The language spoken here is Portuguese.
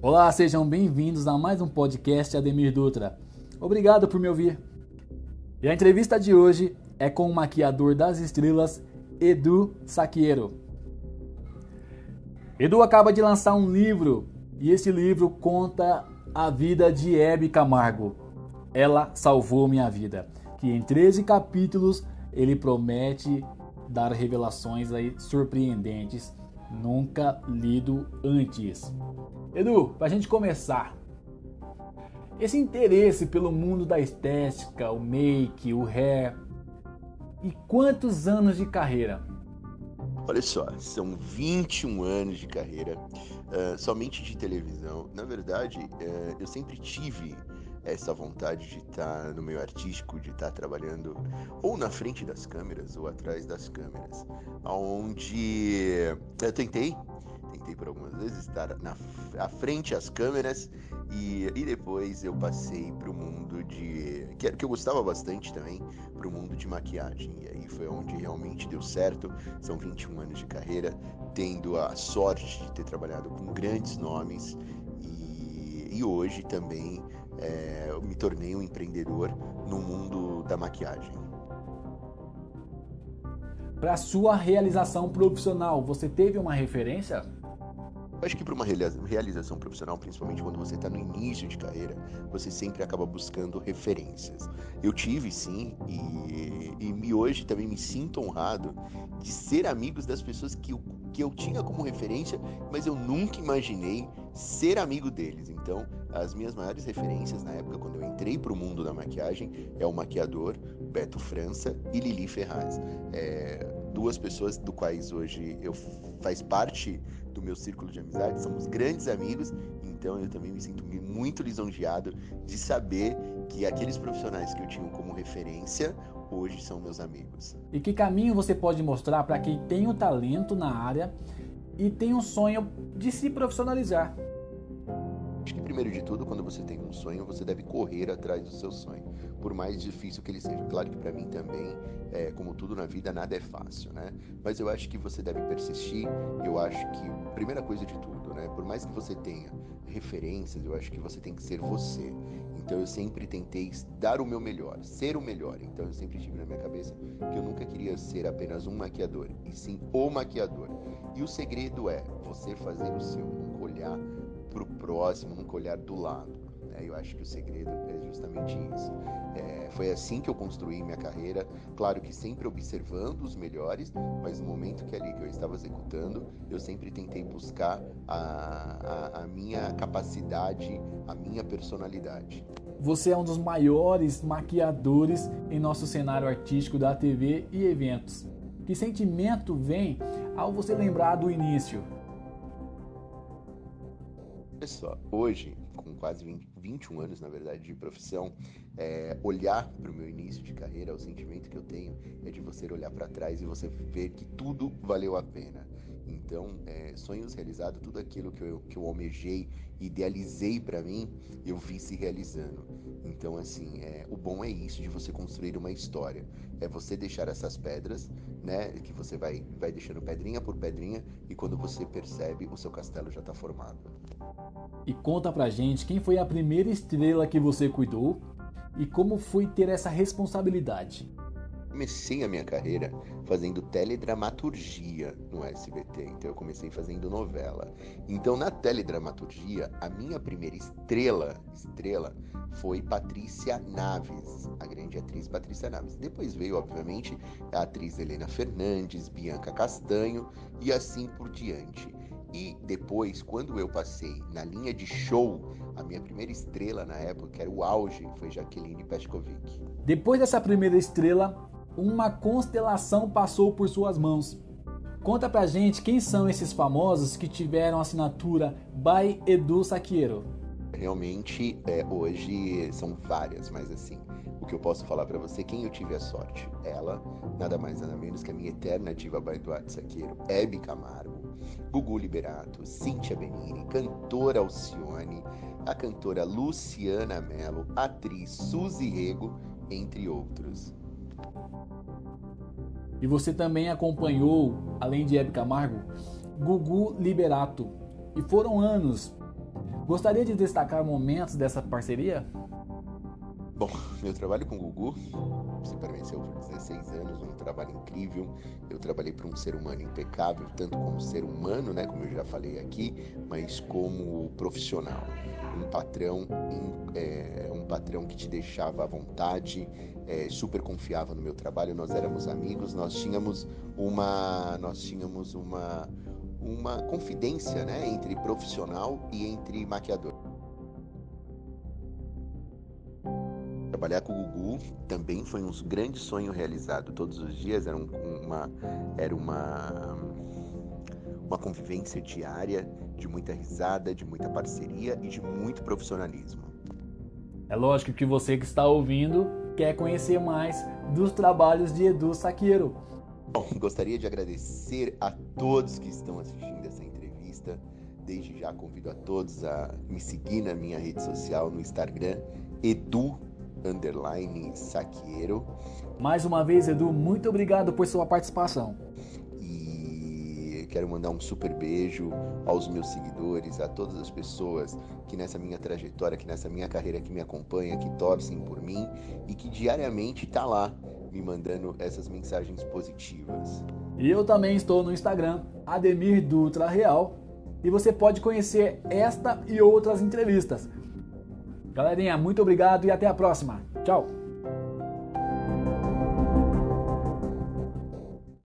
Olá, sejam bem-vindos a mais um podcast Ademir Dutra. Obrigado por me ouvir. E a entrevista de hoje é com o maquiador das estrelas, Edu Saquiero. Edu acaba de lançar um livro e esse livro conta a vida de Hebe Camargo. Ela salvou minha vida. Que em 13 capítulos ele promete dar revelações aí surpreendentes, nunca lido antes. Edu, para a gente começar, esse interesse pelo mundo da estética, o make, o hair, e quantos anos de carreira? Olha só, são 21 anos de carreira, uh, somente de televisão. Na verdade, uh, eu sempre tive essa vontade de estar no meio artístico, de estar trabalhando ou na frente das câmeras ou atrás das câmeras, onde eu tentei tentei por algumas vezes estar na, à frente às câmeras e, e depois eu passei para o mundo de. Que, que eu gostava bastante também, para o mundo de maquiagem. E aí foi onde realmente deu certo. São 21 anos de carreira, tendo a sorte de ter trabalhado com grandes nomes e, e hoje também é, me tornei um empreendedor no mundo da maquiagem. Para sua realização profissional, você teve uma referência? Eu acho que para uma realização profissional, principalmente quando você está no início de carreira, você sempre acaba buscando referências. Eu tive sim, e, e hoje também me sinto honrado de ser amigos das pessoas que eu, que eu tinha como referência, mas eu nunca imaginei ser amigo deles. Então, as minhas maiores referências na época, quando eu entrei para o mundo da maquiagem, é o maquiador Beto França e Lili Ferraz. É, duas pessoas do quais hoje eu faz parte do meu círculo de amizade, somos grandes amigos, então eu também me sinto muito lisonjeado de saber que aqueles profissionais que eu tinha como referência hoje são meus amigos. E que caminho você pode mostrar para quem tem o talento na área e tem um sonho de se profissionalizar? Primeiro de tudo, quando você tem um sonho, você deve correr atrás do seu sonho, por mais difícil que ele seja. Claro que para mim também, é, como tudo na vida, nada é fácil, né? Mas eu acho que você deve persistir. Eu acho que primeira coisa de tudo, né? Por mais que você tenha referências, eu acho que você tem que ser você. Então eu sempre tentei dar o meu melhor, ser o melhor. Então eu sempre tive na minha cabeça que eu nunca queria ser apenas um maquiador, e sim o maquiador. E o segredo é você fazer o seu, olhar para o próximo, nunca olhar do lado. Né? Eu acho que o segredo é justamente isso. É, foi assim que eu construí minha carreira, claro que sempre observando os melhores, mas no momento que ali que eu estava executando, eu sempre tentei buscar a, a, a minha capacidade, a minha personalidade. Você é um dos maiores maquiadores em nosso cenário artístico da TV e eventos. Que sentimento vem ao você lembrar do início? Pessoal, hoje, com quase 20, 21 anos, na verdade, de profissão, é, olhar para o meu início de carreira, o sentimento que eu tenho é de você olhar para trás e você ver que tudo valeu a pena. Então, é, sonhos realizados, tudo aquilo que eu, que eu almejei, idealizei para mim, eu vi se realizando. Então, assim, é, o bom é isso de você construir uma história. É você deixar essas pedras, né? Que você vai, vai deixando pedrinha por pedrinha e quando você percebe, o seu castelo já está formado. E conta pra gente quem foi a primeira estrela que você cuidou e como foi ter essa responsabilidade comecei a minha carreira fazendo teledramaturgia no SBT, então eu comecei fazendo novela. Então na teledramaturgia, a minha primeira estrela, estrela foi Patrícia Naves, a grande atriz Patrícia Naves. Depois veio, obviamente, a atriz Helena Fernandes, Bianca Castanho e assim por diante. E depois, quando eu passei na linha de show, a minha primeira estrela na época, que era o auge, foi Jaqueline Peskovic. Depois dessa primeira estrela, uma constelação passou por suas mãos. Conta pra gente quem são esses famosos que tiveram assinatura by Edu Saquiero. Realmente, é, hoje são várias, mas assim, o que eu posso falar para você, quem eu tive a sorte? Ela, nada mais nada menos que a minha eterna diva by Eduardo Saqueiro, Hebe Camargo, Gugu Liberato, Cíntia Benini, cantora Alcione, a cantora Luciana Mello, atriz Suzy Rego, entre outros. E você também acompanhou, além de Hebe Camargo, Gugu Liberato. E foram anos. Gostaria de destacar momentos dessa parceria? Bom, meu trabalho com o Gugu se permaneceu por 16 anos, um trabalho incrível. Eu trabalhei para um ser humano impecável, tanto como ser humano, né, como eu já falei aqui, mas como profissional. Um patrão, é, um patrão que te deixava à vontade, é, super confiava no meu trabalho. Nós éramos amigos, nós tínhamos uma, nós tínhamos uma, uma confidência, né, entre profissional e entre maquiador. Trabalhar com o Gugu também foi um grande sonho realizado. Todos os dias era um, uma era uma uma convivência diária de muita risada, de muita parceria e de muito profissionalismo. É lógico que você que está ouvindo quer conhecer mais dos trabalhos de Edu Saqueiro. Bom, gostaria de agradecer a todos que estão assistindo essa entrevista. Desde já convido a todos a me seguir na minha rede social no Instagram, Edu underline Saqueiro. Mais uma vez, Edu, muito obrigado por sua participação. E quero mandar um super beijo aos meus seguidores, a todas as pessoas que nessa minha trajetória, que nessa minha carreira que me acompanha, que torcem por mim e que diariamente tá lá me mandando essas mensagens positivas. E eu também estou no Instagram, Ademir Dutra Real, e você pode conhecer esta e outras entrevistas. Galerinha, muito obrigado e até a próxima. Tchau!